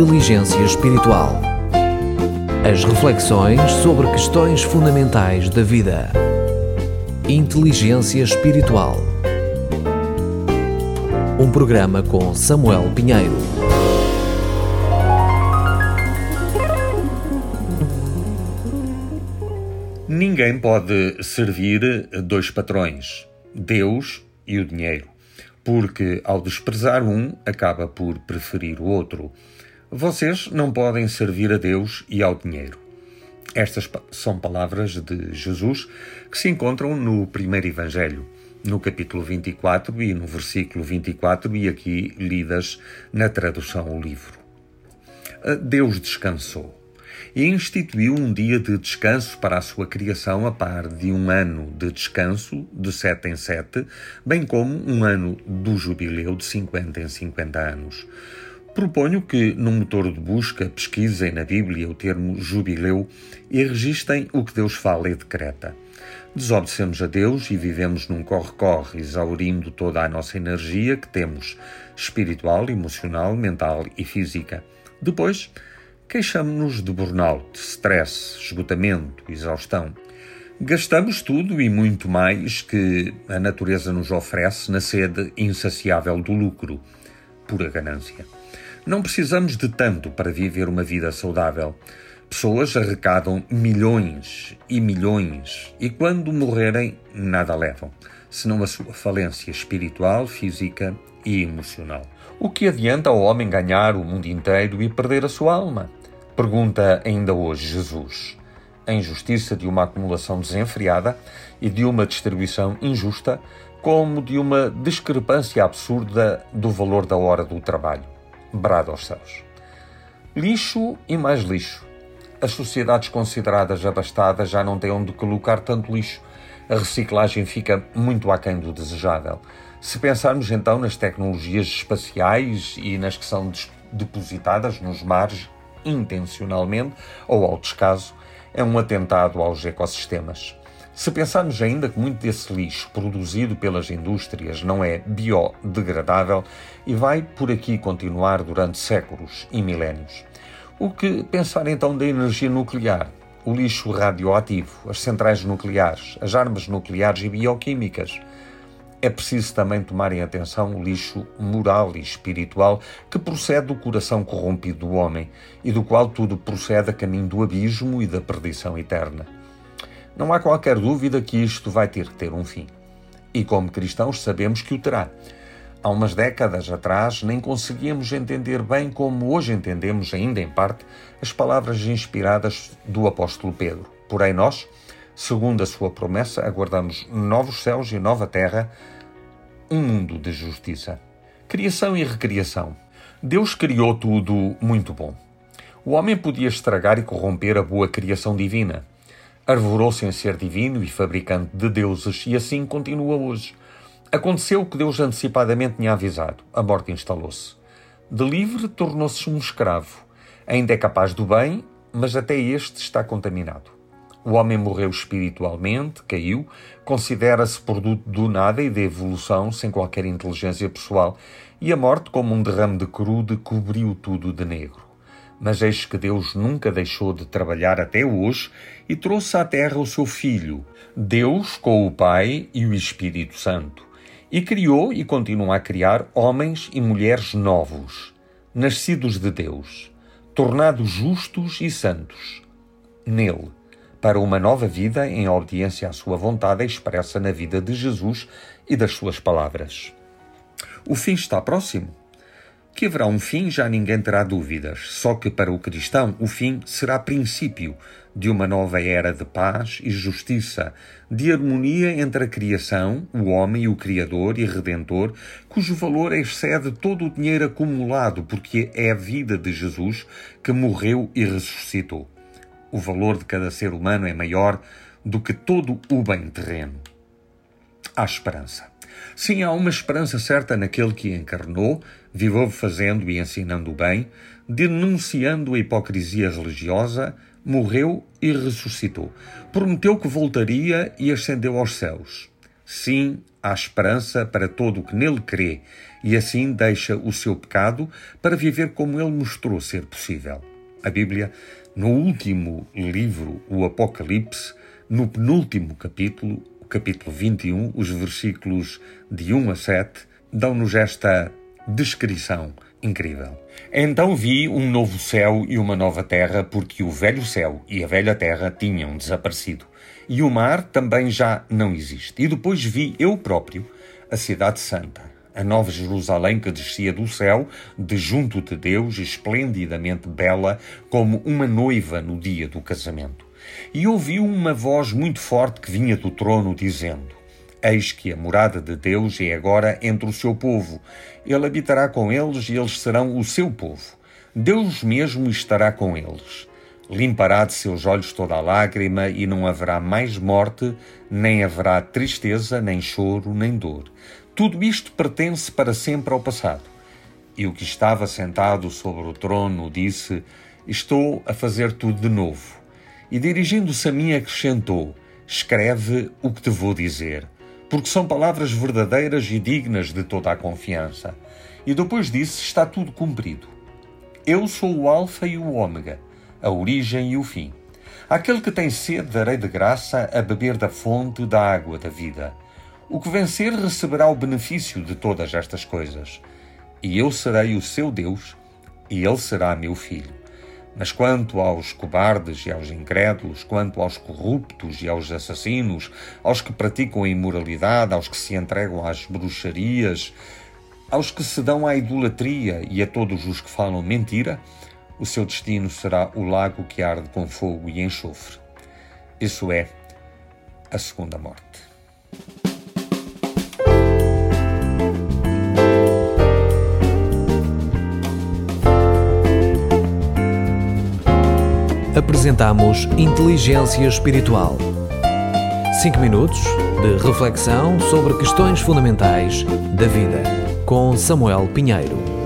Inteligência Espiritual. As reflexões sobre questões fundamentais da vida. Inteligência Espiritual. Um programa com Samuel Pinheiro. Ninguém pode servir dois patrões, Deus e o dinheiro, porque ao desprezar um, acaba por preferir o outro. Vocês não podem servir a Deus e ao dinheiro. Estas são palavras de Jesus que se encontram no primeiro Evangelho, no capítulo 24 e no versículo 24, e aqui lidas na tradução ao livro. Deus descansou e instituiu um dia de descanso para a sua criação a par de um ano de descanso de sete em sete, bem como um ano do jubileu de 50 em 50 anos. Proponho que no motor de busca pesquisem na Bíblia o termo jubileu e registrem o que Deus fala e decreta. Desobedecemos a Deus e vivemos num corre-corre, exaurindo toda a nossa energia que temos, espiritual, emocional, mental e física. Depois, Queixamos-nos de burnout, stress, esgotamento, exaustão. Gastamos tudo e muito mais que a natureza nos oferece na sede insaciável do lucro, pura ganância. Não precisamos de tanto para viver uma vida saudável. Pessoas arrecadam milhões e milhões e, quando morrerem, nada levam, senão a sua falência espiritual, física e emocional. O que adianta ao homem ganhar o mundo inteiro e perder a sua alma? Pergunta ainda hoje Jesus. A injustiça de uma acumulação desenfreada e de uma distribuição injusta, como de uma discrepância absurda do valor da hora do trabalho. Brado aos céus. Lixo e mais lixo. As sociedades consideradas abastadas já não têm onde colocar tanto lixo. A reciclagem fica muito aquém do desejável. Se pensarmos então nas tecnologias espaciais e nas que são depositadas nos mares intencionalmente ou ao descaso, é um atentado aos ecossistemas. Se pensarmos ainda que muito desse lixo produzido pelas indústrias não é biodegradável e vai por aqui continuar durante séculos e milénios. O que pensar então da energia nuclear, o lixo radioativo, as centrais nucleares, as armas nucleares e bioquímicas? é preciso também tomar em atenção o lixo moral e espiritual que procede do coração corrompido do homem e do qual tudo procede a caminho do abismo e da perdição eterna. Não há qualquer dúvida que isto vai ter que ter um fim. E como cristãos sabemos que o terá. Há umas décadas atrás nem conseguíamos entender bem como hoje entendemos, ainda em parte, as palavras inspiradas do apóstolo Pedro. Porém, nós, Segundo a sua promessa, aguardamos novos céus e nova terra, um mundo de justiça. Criação e recriação. Deus criou tudo muito bom. O homem podia estragar e corromper a boa criação divina. Arvorou-se em ser divino e fabricante de deuses e assim continua hoje. Aconteceu o que Deus antecipadamente tinha avisado. A morte instalou-se. De livre tornou-se um escravo. Ainda é capaz do bem, mas até este está contaminado. O homem morreu espiritualmente, caiu, considera-se produto do nada e da evolução, sem qualquer inteligência pessoal, e a morte, como um derrame de crude, cobriu tudo de negro. Mas eis que Deus nunca deixou de trabalhar até hoje e trouxe à terra o seu Filho, Deus com o Pai e o Espírito Santo, e criou e continua a criar homens e mulheres novos, nascidos de Deus, tornados justos e santos. Nele, para uma nova vida em obediência à sua vontade expressa na vida de Jesus e das suas palavras. O fim está próximo. Que haverá um fim já ninguém terá dúvidas, só que para o cristão o fim será princípio de uma nova era de paz e justiça, de harmonia entre a criação, o homem e o Criador e Redentor, cujo valor excede todo o dinheiro acumulado, porque é a vida de Jesus que morreu e ressuscitou o valor de cada ser humano é maior do que todo o bem terreno. Há esperança. Sim, há uma esperança certa naquele que encarnou, viveu fazendo e ensinando o bem, denunciando a hipocrisia religiosa, morreu e ressuscitou. Prometeu que voltaria e ascendeu aos céus. Sim, há esperança para todo o que nele crê e assim deixa o seu pecado para viver como ele mostrou ser possível. A Bíblia, no último livro, o Apocalipse, no penúltimo capítulo, capítulo 21, os versículos de 1 a 7, dão-nos esta descrição incrível. Então vi um novo céu e uma nova terra, porque o velho céu e a velha terra tinham desaparecido, e o mar também já não existe. E depois vi eu próprio a cidade santa, a nova Jerusalém que descia do céu, de junto de Deus, esplendidamente bela, como uma noiva no dia do casamento. E ouvi uma voz muito forte que vinha do trono, dizendo: Eis que a morada de Deus é agora entre o seu povo. Ele habitará com eles e eles serão o seu povo. Deus mesmo estará com eles. Limpará de seus olhos toda a lágrima e não haverá mais morte, nem haverá tristeza, nem choro, nem dor. Tudo isto pertence para sempre ao passado. E o que estava sentado sobre o trono disse: Estou a fazer tudo de novo. E dirigindo-se a mim acrescentou: Escreve o que te vou dizer porque são palavras verdadeiras e dignas de toda a confiança. E depois disso está tudo cumprido. Eu sou o Alfa e o Ômega, a origem e o fim. Aquele que tem sede darei de graça a beber da fonte da água da vida. O que vencer receberá o benefício de todas estas coisas. E eu serei o seu Deus, e ele será meu filho. Mas quanto aos cobardes e aos incrédulos, quanto aos corruptos e aos assassinos, aos que praticam a imoralidade, aos que se entregam às bruxarias, aos que se dão à idolatria e a todos os que falam mentira, o seu destino será o lago que arde com fogo e enxofre. Isso é a segunda morte. Apresentamos Inteligência Espiritual. 5 minutos de reflexão sobre questões fundamentais da vida, com Samuel Pinheiro.